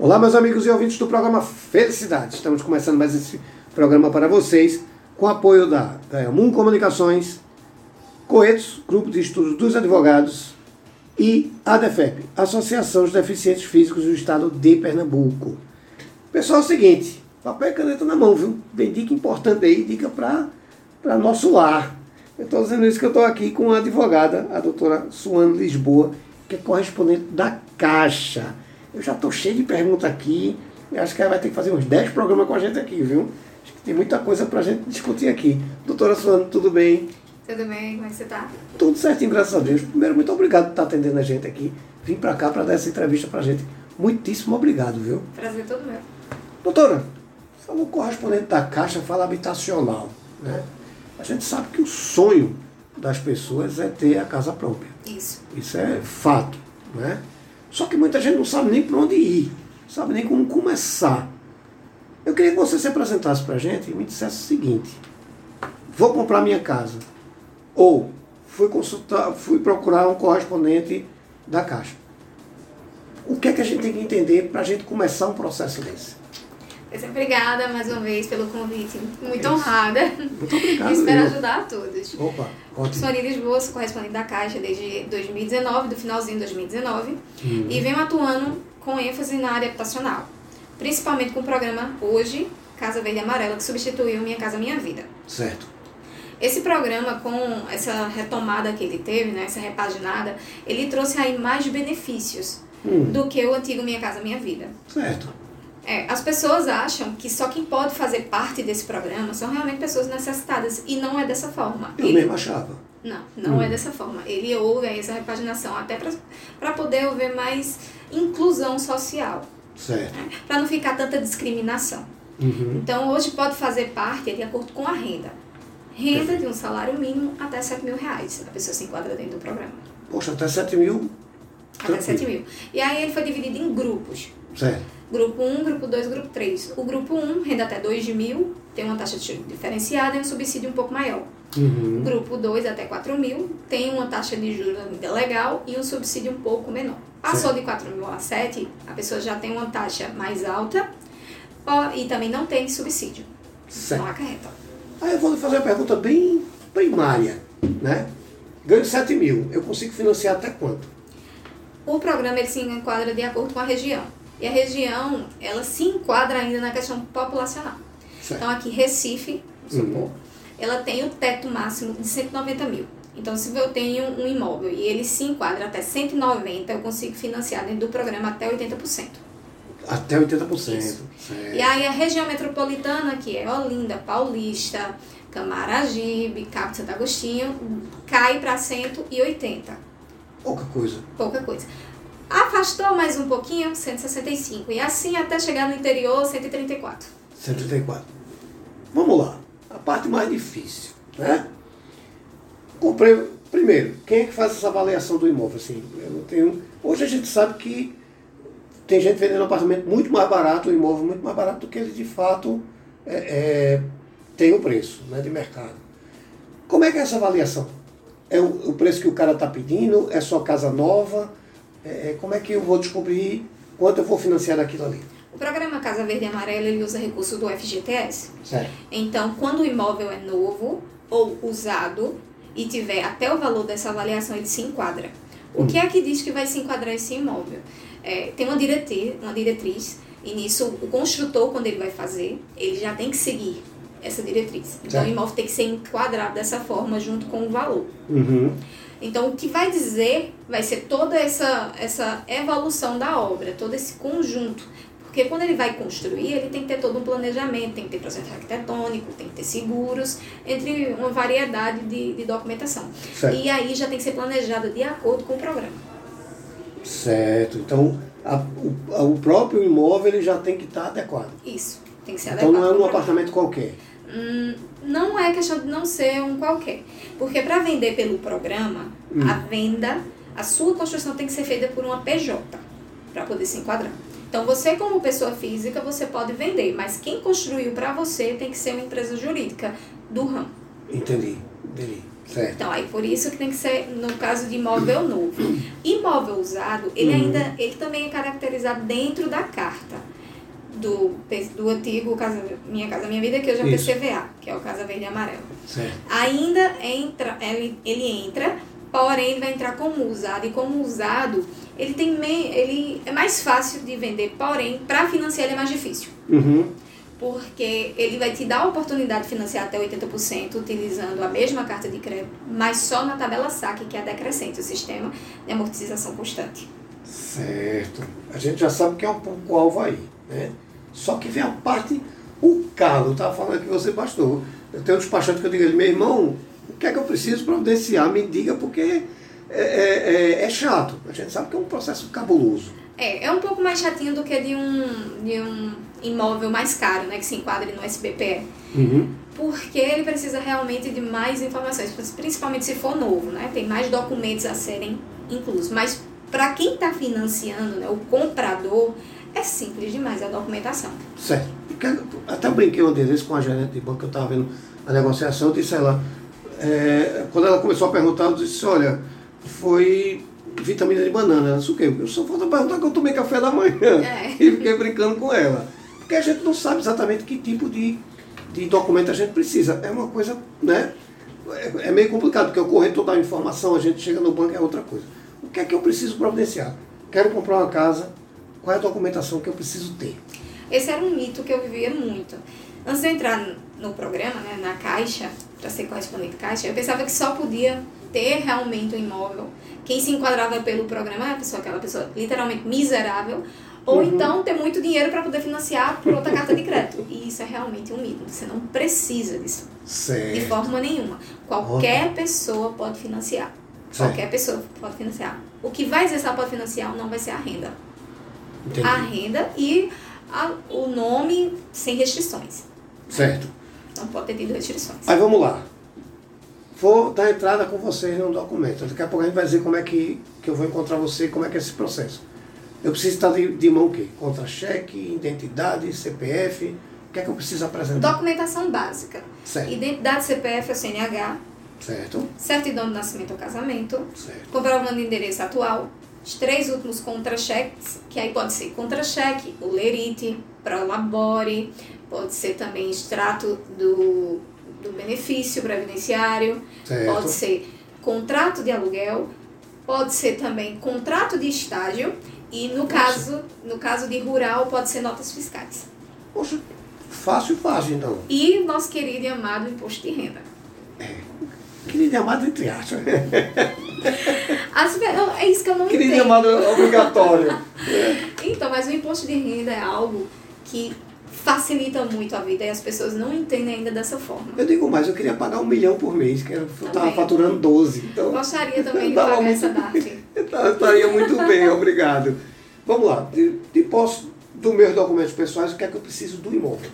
Olá, meus amigos e ouvintes do programa Felicidade. Estamos começando mais esse programa para vocês com apoio da Gaiamum Comunicações, Coetos, Grupo de Estudos dos Advogados e ADEFEP, Associação dos Deficientes Físicos do Estado de Pernambuco. Pessoal, é o seguinte, papel e caneta na mão, viu? Tem dica importante aí, dica para nosso lar. Eu estou dizendo isso que eu estou aqui com a advogada, a doutora Suane Lisboa, que é correspondente da Caixa. Eu já estou cheio de perguntas aqui. Eu acho que ela vai ter que fazer uns 10 programas com a gente aqui, viu? Acho que tem muita coisa para a gente discutir aqui. Doutora Suane, tudo bem? Tudo bem? Como é que você está? Tudo certinho, graças a Deus. Primeiro, muito obrigado por estar atendendo a gente aqui. Vim para cá para dar essa entrevista para a gente. Muitíssimo obrigado, viu? Prazer todo meu. Doutora, falou correspondente da Caixa, fala habitacional, né? A gente sabe que o sonho das pessoas é ter a casa própria. Isso. Isso é fato, né? Só que muita gente não sabe nem para onde ir, sabe nem como começar. Eu queria que você se apresentasse para a gente e me dissesse o seguinte: vou comprar minha casa. Ou fui consultar, fui procurar um correspondente da Caixa. O que é que a gente tem que entender para a gente começar um processo desse? É, Obrigada mais uma vez pelo convite. Muito honrada. Muito obrigado. Espero eu. ajudar a todos. Opa, ótimo. Sou Lisboa, sou correspondente da Caixa desde 2019, do finalzinho de 2019, Uhum. e venho atuando com ênfase na área habitacional, principalmente com o programa Hoje, Casa Verde e Amarela, que substituiu Minha Casa Minha Vida. Certo. Esse programa, com essa retomada que ele teve, né, essa repaginada, ele trouxe aí mais benefícios Hum, do que o antigo Minha Casa Minha Vida. certo. É, as pessoas acham que só quem pode fazer parte desse programa são realmente pessoas necessitadas e não é dessa forma. Eu Ele- mesmo achava. Não, não Hum. é dessa forma. Ele houve aí essa repaginação até para poder haver mais inclusão social, Certo. para não ficar tanta discriminação. Uhum. Então, hoje pode fazer parte de acordo com a renda. Renda de um salário mínimo até 7 mil reais. A pessoa se enquadra dentro do programa. Poxa, até 7 mil. Até Tranquilo. 7 mil. E aí ele foi dividido em grupos. Certo. Grupo 1, grupo 2, grupo 3. O grupo 1, renda até 2 mil, tem uma taxa de juros diferenciada e um subsídio um pouco maior. Uhum. Grupo 2 até 4 mil, tem uma taxa de juros ainda legal e um subsídio um pouco menor. Passou de 4 mil a 7, a pessoa já tem uma taxa mais alta e também não tem subsídio. Certo. Não acarreta. Aí eu vou lhe fazer uma pergunta bem primária, né? Ganho 7 mil, eu consigo financiar até quanto? O programa ele se enquadra de acordo com a região. E a região, ela se enquadra ainda na questão populacional. Certo. Então aqui Recife, Uhum. ela tem o teto máximo de 190 mil. Então se eu tenho um imóvel e ele se enquadra até 190, eu consigo financiar dentro do programa até 80%. Até 80%. Isso. E aí a região metropolitana, que é Olinda, Paulista, Camaragibe, Cabo de Santo Agostinho, cai para 180. Pouca coisa. Pouca coisa. Afastou mais um pouquinho, 165. E assim até chegar no interior, 134. 134. Vamos lá. A parte mais difícil, né? Comprei. Primeiro, quem é que faz essa avaliação do imóvel? Assim, eu não tenho. Hoje a gente sabe que tem gente vendendo um apartamento muito mais barato, um imóvel muito mais barato do que ele de fato é, é, tem o preço né, de mercado. Como é que é essa avaliação? É o, o preço que o cara está pedindo? É só casa nova? É, é, como é que eu vou descobrir quanto eu vou financiar daquilo ali? O programa Casa Verde e Amarela ele usa recurso do FGTS. Certo. Então, quando o imóvel é novo ou usado e tiver até o valor dessa avaliação, ele se enquadra. O que é que diz que vai se enquadrar esse imóvel? É, tem uma diretriz, uma diretriz, e nisso o construtor, quando ele vai fazer, ele já tem que seguir essa diretriz. Então, Certo. o imóvel tem que ser enquadrado dessa forma, junto com o valor. Uhum. Então, o que vai dizer vai ser toda essa, essa evolução da obra, todo esse conjunto. Porque quando ele vai construir, ele tem que ter todo um planejamento, tem que ter projeto arquitetônico, tem que ter seguros, entre uma variedade de, de documentação. Certo. E aí já tem que ser planejado de acordo com o programa. Certo. Então, a- o, o próprio imóvel ele já tem que estar adequado. Isso, tem que ser Então adequado. não é um apartamento qualquer. Hum, não é questão de não ser um qualquer. Porque para vender pelo programa, Hum. a venda, a sua construção tem que ser feita por uma PJ para poder se enquadrar. Então você como pessoa física, você pode vender, mas quem construiu para você tem que ser uma empresa jurídica do ramo. Entendi. Entendi. Certo. Então, aí por isso que tem que ser no caso de imóvel novo. Imóvel usado, ele Uhum. ainda, ele também é caracterizado dentro da carta do, do antigo casa, Minha Casa Minha Vida, que hoje é o. PCVA, que é o Casa Verde e Amarelo. Certo. Ainda entra, ele, ele entra, porém ele vai entrar como usado. E como usado, ele tem ele é mais fácil de vender, porém, para financiar ele é mais difícil. Uhum. Porque ele vai te dar a oportunidade de financiar até 80% utilizando a mesma carta de crédito, mas só na tabela SAC, que é a decrescente, o sistema de amortização constante. Certo. A gente já sabe que é um pouco-alvo aí, né? Só que vem a parte, o calo, estava falando aqui você, pastor. Eu tenho um despachante que eu digo meu irmão, o que é que eu preciso providenciar? Me diga, porque é, é, é- é chato. A gente sabe que é um processo cabuloso. É, é um pouco mais chatinho do que de um, de um imóvel mais caro, né, que se enquadre no SBPE. Uhum. Porque ele precisa realmente de mais informações, principalmente se for novo, né? Tem mais documentos a serem inclusos. Mas para quem está financiando, né, o comprador, é simples demais a documentação. Certo. Até brinquei uma vez com a gerente de banco, que eu estava vendo a negociação, eu disse a ela, é, quando ela começou a perguntar, eu disse, olha, foi vitamina de banana. Ela disse o quê? Eu só falta perguntar que eu tomei café da manhã. É. E fiquei brincando com ela. Porque a gente não sabe exatamente que tipo de, de documento a gente precisa. É uma coisa, né? É, é meio complicado, porque o corretor dá informação, a gente chega no banco é outra coisa. O que é que eu preciso providenciar? Quero comprar uma casa, qual é a documentação que eu preciso ter? Esse era um mito que eu vivia muito. Antes de entrar no programa, né, na Caixa, para ser correspondente Caixa, eu pensava que só podia ter realmente um imóvel. Quem se enquadrava pelo programa é a pessoa, aquela pessoa literalmente miserável, ou Uhum. então ter muito dinheiro para poder financiar por outra carta de crédito. E isso é realmente um mito. Você não precisa disso, de Certo. forma nenhuma. Qualquer pessoa pode financiar. Certo. Qualquer pessoa pode financiar. O que vai dizer se ela pode financiar não vai ser a renda. Entendi. A renda e a- o nome sem restrições. Certo. Não pode ter tido restrições. Aí vamos lá. Vou dar entrada com vocês no documento. Daqui a pouco a gente vai dizer como é que, que eu vou encontrar você e como é que é esse processo. Eu preciso estar de, de mão o quê? Contra-cheque, identidade, CPF. O que é que eu preciso apresentar? Documentação básica. Certo. Identidade CPF ou CNH, Certo. certidão de nascimento ou casamento, Certo. comprovando o endereço atual, os três últimos contra-cheques, que aí pode ser contra-cheque, o lerite, prolabore, pode ser também extrato do, do benefício previdenciário, Certo. pode ser contrato de aluguel, pode ser também contrato de estágio e no caso, no caso de rural pode ser notas fiscais. Poxa, fácil, fácil então. E nosso querido e amado imposto de renda. Querido e amado entre aspas. As é isso que eu não Querido e entendo. amado obrigatório. Então, mas o imposto de renda é algo que facilita muito a vida e as pessoas não entendem ainda dessa forma. Eu digo mais, eu queria pagar um milhão por mês, que eu estava faturando 12. Então, Gostaria também de pagar muito essa DARF. Tá- Estaria muito bem, obrigado. Vamos lá. De, de posse dos meus documentos pessoais, o que é que eu preciso do imóvel?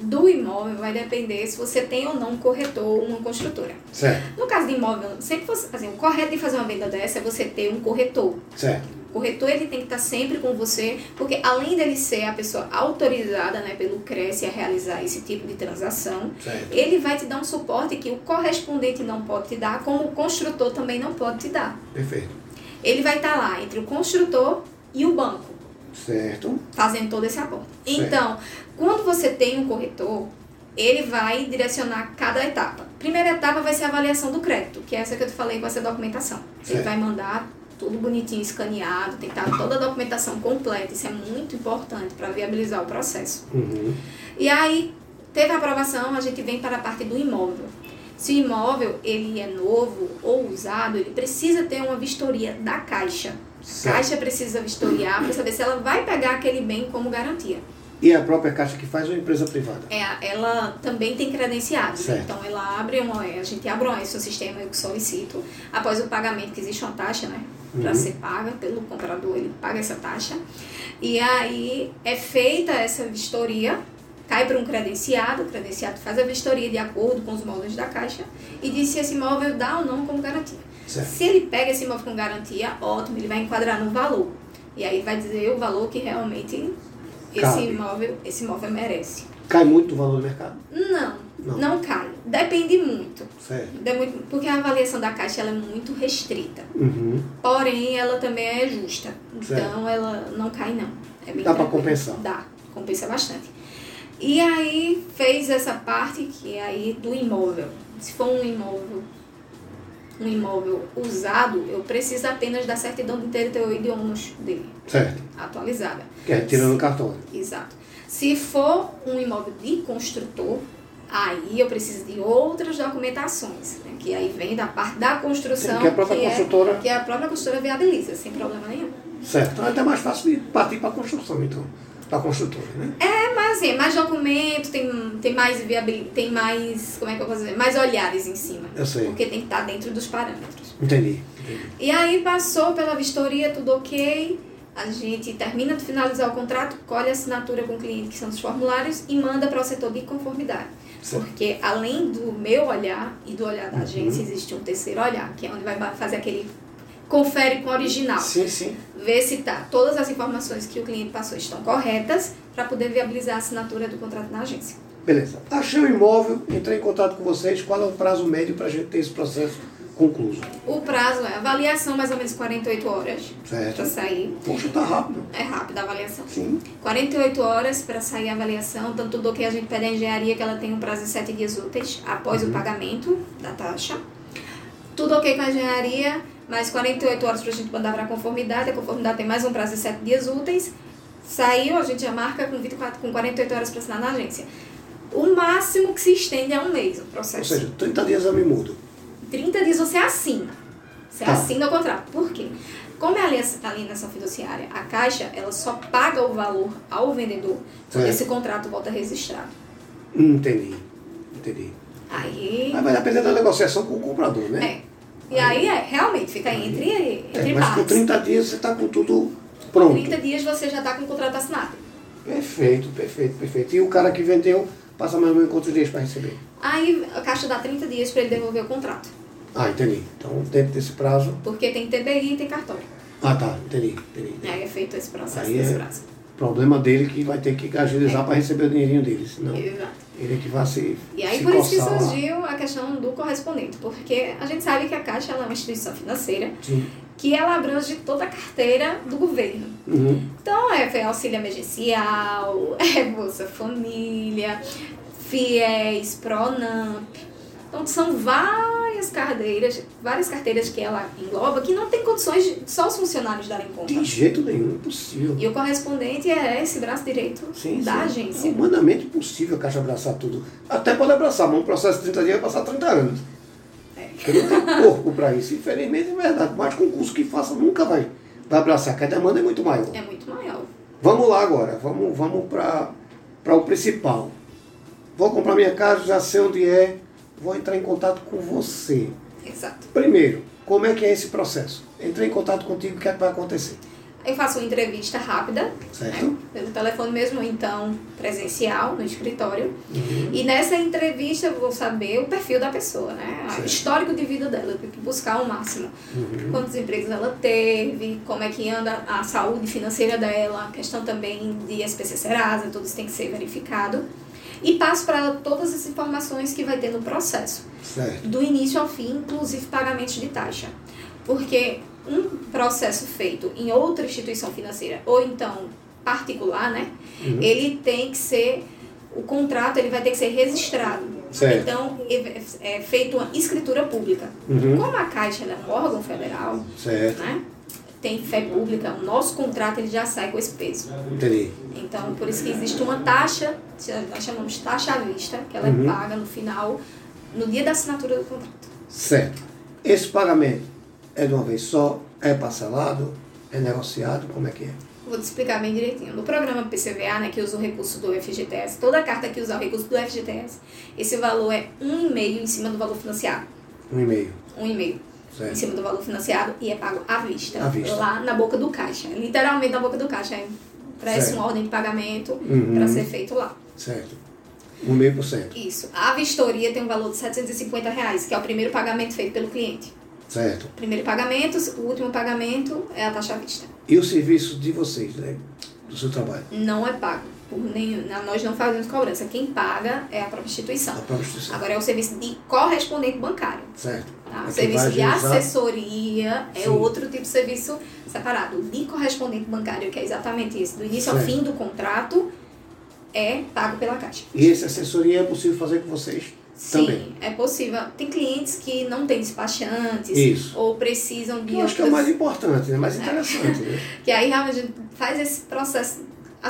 Do imóvel vai depender se você tem ou não um corretor ou uma construtora. Certo. No caso de imóvel, sempre você, assim, o correto de fazer uma venda dessa é você ter um corretor. Certo. Corretor ele tem que estar sempre com você, porque além dele ser a pessoa autorizada né, pelo CRES a realizar esse tipo de transação, Certo. ele vai te dar um suporte que o correspondente não pode te dar, como o construtor também não pode te dar. Perfeito. Ele vai estar lá entre o construtor e o banco, Certo. fazendo todo esse aporte. Certo. Então, quando você tem um corretor, ele vai direcionar cada etapa. Primeira etapa vai ser a avaliação do crédito, que é essa que eu te falei com essa documentação. Ele Certo. vai mandar tudo bonitinho, escaneado, tem que estar toda a documentação completa. Isso é muito importante para viabilizar o processo. Uhum. E aí, teve a aprovação, a gente vem para a parte do imóvel. Se o imóvel ele é novo ou usado, ele precisa ter uma vistoria da Caixa. Certo. Caixa precisa vistoriar para saber se ela vai pegar aquele bem como garantia. E é a própria Caixa que faz ou a empresa privada? É, ela também tem credenciados. Certo. Então ela abre uma, a gente abre um esse sistema eu solicito após o pagamento que existe uma taxa, né, para Uhum. ser paga pelo comprador, ele paga essa taxa. E aí é feita essa vistoria, cai para um credenciado, o credenciado faz a vistoria de acordo com os moldes da caixa e diz se esse imóvel dá ou não como garantia. Certo. Se ele pega esse imóvel com garantia, ótimo, ele vai enquadrar no valor. E aí vai dizer o valor que realmente esse Cabe. imóvel, esse imóvel merece. Cai muito o valor do mercado? Não, Não. Não cai. Depende muito. Certo. Muito- Porque a avaliação da Caixa ela é muito restrita. Uhum. Porém, ela também é justa. Certo. Então, ela não cai, não. É Dá tranquilo. compensar. Dá, compensa bastante. E aí, fez essa parte que é aí do imóvel. Se for um imóvel, um imóvel usado, eu preciso apenas da certidão de território e de ônus dele, Certo. atualizada. Que é tirando o cartório. Exato. Se for um imóvel de construtor, aí eu preciso de outras documentações, né? que aí vem da parte da construção, Que a própria que é- construtora- que a própria construtora viabiliza, sem problema nenhum. Certo. Então é até mais fácil de partir para a construção, então. Para a construtora, né? É, mas assim, mais documento, tem, tem mais viabilidade, tem mais, como é que eu posso dizer, mais olhares em cima. Eu sei. Porque tem que estar dentro dos parâmetros. Entendi. entendi. E aí passou pela vistoria, tudo ok. A gente termina de finalizar o contrato, colhe a assinatura com o cliente, que são os formulários, e manda para o setor de conformidade. Certo. Porque além do meu olhar e do olhar da agência, existe um terceiro olhar, que é onde vai fazer aquele confere com o original. Sim, sim. Ver se tá, todas as informações que o cliente passou estão corretas para poder viabilizar a assinatura do contrato na agência. Beleza. Achei o imóvel, entrei em contato com vocês. Qual é o prazo médio para a gente ter esse processo concluso? O prazo é avaliação mais ou menos 48 horas Certo. para sair. Poxa, tá rápido. É rápida a avaliação. Sim. 48 horas para sair a avaliação, tanto do que a gente pede à engenharia, que ela tem um prazo de 7 dias úteis após o pagamento da taxa. Tudo ok com a engenharia, mais 48 horas para a gente mandar para a conformidade. A conformidade tem mais um prazo de 7 dias úteis. Saiu, a gente já marca com, 24, com 48 horas para assinar na agência. O máximo que se estende é um mês o Ou processo. seja, 30 dias eu me mudo. 30 dias você assina. Você Tá. assina o contrato. Por quê? Como é a alienação fiduciária, a Caixa ela só paga o valor ao vendedor quando Certo. esse contrato volta registrado. Hum, Entendi. Entendi. Aí. Mas vai depender da negociação com o comprador, né? É. E aí é, realmente, fica entre, É, entre mas com partes. 30 dias você está com tudo pronto. 30 dias você já está com o contrato assinado. Perfeito, perfeito, perfeito. E o cara que vendeu passa mais ou menos quantos dias para receber? Aí a Caixa dá 30 dias para ele devolver o contrato. Ah, entendi. Então, dentro desse prazo. Porque tem TBI e tem cartório. Ah, tá, entendi, entendi. Aí é feito esse processo Aí é- prazo. Problema dele que vai ter que agilizar para receber o dinheirinho dele, senão Exato. ele é que vai se. E aí se por isso que coçar lá. surgiu a questão do correspondente, porque a gente sabe que a Caixa é uma instituição financeira Sim. que ela abrange toda a carteira do governo. Uhum. Então é auxílio emergencial, é Bolsa Família, FIES, PRONAMP. Então são várias carteiras, várias carteiras que ela engloba que não tem condições de só os funcionários darem conta. De jeito nenhum, impossível. E o correspondente é esse braço direito Sim, da sim. agência. É humanamente impossível a Caixa abraçar tudo. Até pode abraçar, mas um processo de 30 dias vai passar 30 anos. É. Porque não tem corpo para isso. Infelizmente é verdade. Mas concurso que faça nunca vai, vai abraçar, a demanda é muito maior. É muito maior. Vamos lá agora, vamos, vamos para o principal. Vou comprar minha casa, já sei onde é, vou entrar em contato com você. Exato. Primeiro, como é que é esse processo? Entrei em contato contigo, o que é que vai acontecer? Eu faço uma entrevista rápida, Certo? né, pelo telefone mesmo, então presencial, no escritório. Uhum. E nessa entrevista eu vou saber o perfil da pessoa, né? O Certo. histórico de vida dela, eu tenho que buscar o máximo. Uhum. Quantos empregos ela teve, como é que anda a saúde financeira dela, a questão também de SPC Serasa, tudo isso tem que ser verificado. E passo para ela todas as informações que vai ter no processo Certo. do início ao fim, inclusive pagamentos de taxa. Porque um processo feito em outra instituição financeira ou então particular, né? Uhum. Ele tem que ser o contrato, ele vai ter que ser registrado. Certo. Então, é é feito uma escritura pública. Uhum. Como a Caixa é um órgão federal, Certo. né? Tem fé pública, o nosso contrato ele já sai com esse peso. Entendi. Então, por isso que existe uma taxa, nós chamamos de taxa à vista, que ela Uhum. é paga no final, no dia da assinatura do contrato. Certo. Esse pagamento é de uma vez só? É parcelado? É negociado? Como é que é? Vou te explicar bem direitinho. No programa PCVA, né, que usa o recurso do FGTS, toda carta que usar o recurso do FGTS, esse valor é um e meio em cima do valor financiado. Um e-mail. Um e meio em Certo. cima do valor financiado e é pago à vista. À vista. Lá na boca do caixa. Literalmente na boca do caixa. É Certo. uma ordem de pagamento Uhum. para ser feito lá. Certo. Um meio por cento. Isso. A vistoria tem um valor de 750 reais, que é o primeiro pagamento feito pelo cliente. Certo. Primeiro pagamento, o último pagamento é a taxa à vista. E o serviço de vocês, né? do seu trabalho? Não é pago. Por nós não fazemos cobrança. Quem paga é a própria instituição. A própria instituição. Agora é o serviço de correspondente bancário. Certo. Tá? É O serviço de assessoria é Sim. outro tipo de serviço separado. De correspondente bancário, que é exatamente isso, do início ao Certo. fim do contrato, é pago pela Caixa. E essa assessoria é possível fazer com vocês Sim, também. é possível. Tem clientes que não têm despachantes Isso. ou precisam de Eu acho que é o mais importante, né? mais interessante. Né? Que aí realmente a gente faz esse processo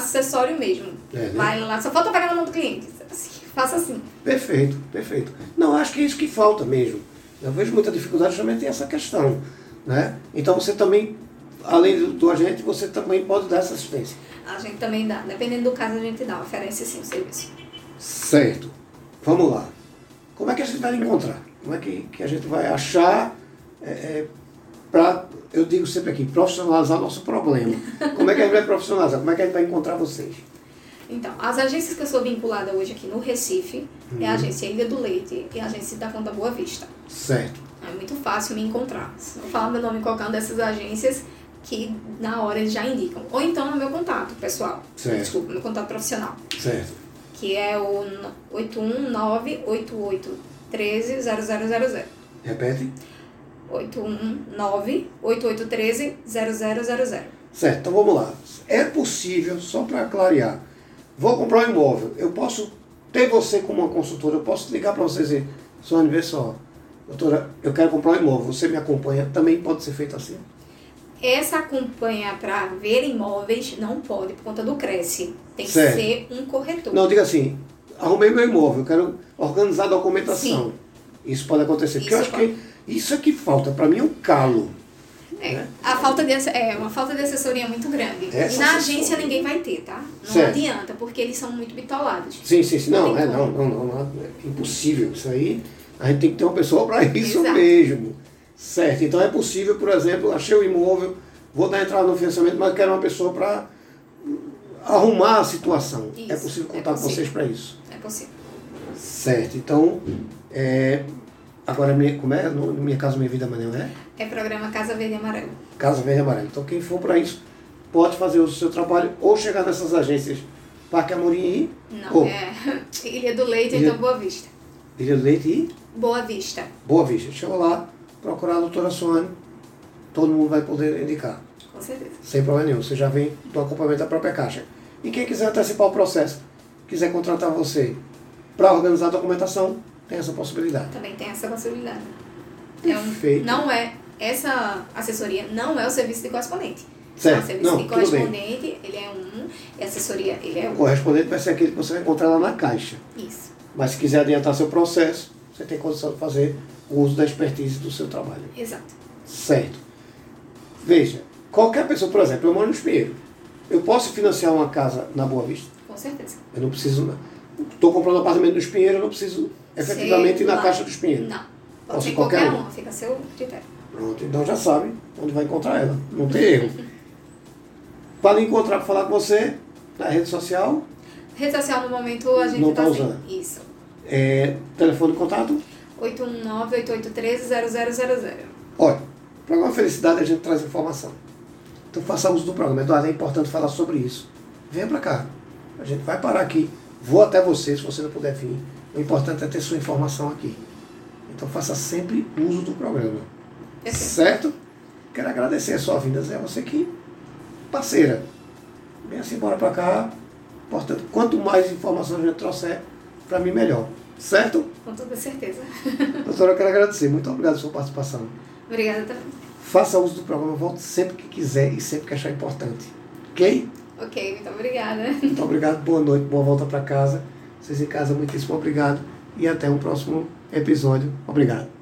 acessório mesmo. É, né? Vai lá, só falta pegar na mão do cliente. Assim, faça assim. Perfeito, perfeito. Não, acho que é isso que falta mesmo. Eu vejo muita dificuldade justamente essa questão. Né? Então você também, além do, do agente, você também pode dar essa assistência. A gente também dá. Dependendo do caso, a gente dá. Oferece sim o serviço. Certo. Vamos lá. Como é que a gente vai encontrar? Como é que, que a gente vai achar é, para, eu digo sempre aqui, profissionalizar nosso problema? Como é que a gente vai profissionalizar? Como é que a gente vai encontrar vocês? Então, as agências que eu sou vinculada hoje aqui no Recife é a Uhum. agência Ilha do Leite e a agência da Conta Boa Vista. Certo. É muito fácil me encontrar. Se eu falar meu nome em qualquer uma dessas agências, que na hora eles já indicam. Ou então no meu contato pessoal. Certo. Desculpa, meu contato profissional. Certo. Que é o 819-8813-0000. Repete. 819-8813-0000. Certo, então vamos lá. É possível, só para clarear, vou comprar um imóvel, eu posso ter você como uma consultora, eu posso ligar para você e dizer, Sônia, vê só, doutora, eu quero comprar um imóvel, você me acompanha, também pode ser feito assim? Essa acompanha para ver imóveis não pode por conta do Cresce. Tem que Certo. ser um corretor. Não, diga assim, arrumei meu imóvel, eu quero organizar a documentação. Sim. Isso pode acontecer, porque eu Isso acho que isso é que falta, para mim é um calo. É, né? a falta de, é uma falta de assessoria muito grande. Essa e na assessoria- agência ninguém vai ter, tá? Não Certo. adianta, porque eles são muito bitolados. Sim, sim, sim. Não, Não é, não, não, não, não, é impossível. Isso aí, a gente tem que ter uma pessoa para isso Exato. mesmo. Certo. Então é possível, por exemplo, achei o imóvel, vou dar entrada no financiamento, mas quero uma pessoa para arrumar a situação. é Isso, possível é contar com possível. vocês para isso. É possível. Certo. Então, é, agora, minha, como é? No, Minha Casa Minha Vida Manel, é? É programa Casa Verde e Amarelo. Casa Verde e Amarelo. Então, quem for para isso, pode fazer o seu trabalho ou chegar nessas agências Parque Amorim Não, Oh. é Ilha do Leite, Ilha- então Boa Vista. e Ilha do Leite e Boa Vista, Boa Vista. Chega lá, procurar a doutora Sônia, todo mundo vai poder indicar, com certeza. sem problema nenhum. Você já vem do acompanhamento da própria Caixa. E quem quiser antecipar o processo, quiser contratar você para organizar a documentação, tem essa possibilidade. Também tem essa possibilidade. É um, Perfeito. não é, essa assessoria não é o serviço de correspondente. Certo. O serviço Não, de correspondente, ele é um, e assessoria, ele é O um. correspondente vai ser aquele que você vai encontrar lá na Caixa. Isso. Mas se quiser adiantar seu processo, você tem condição de fazer o uso da expertise do seu trabalho. Exato. Certo. Veja, qualquer pessoa, por exemplo, eu moro no Espinheiro. Eu posso financiar uma casa na Boa Vista? Com certeza. Eu não preciso. Estou comprando um apartamento no Espinheiro, eu não preciso efetivamente na. Caixa do Espinheiro. Não. Pode ser qualquer qualquer um. um, fica a seu critério. Pronto, então já sabe onde vai encontrar ela. Não tem erro. Para encontrar, para falar com você, na rede social, Rede social no momento a gente Não tá tá usando. sem. Isso. é, telefone de contato. 819-8813-0000. Olha, o programa Felicidade a gente traz informação. Então faça uso do programa. Eduardo, é importante falar sobre isso. Venha para cá. A gente vai parar aqui. Vou até você, se você não puder vir. O importante é ter sua informação aqui. Então faça sempre uso do programa. Certo? Quero agradecer a sua vinda, Zé. Você que parceira. Venha assim, bora para cá. Portanto, quanto mais informação a gente trouxer, para mim melhor. Certo? Com toda certeza. Doutora, eu quero agradecer. Muito obrigado pela sua participação. Obrigada também. Faça uso do programa, volte sempre que quiser e sempre que achar importante. Ok? Ok, muito obrigada. Muito obrigado, boa noite, boa volta para casa. Vocês em casa, muitíssimo obrigado e até um próximo episódio. Obrigado.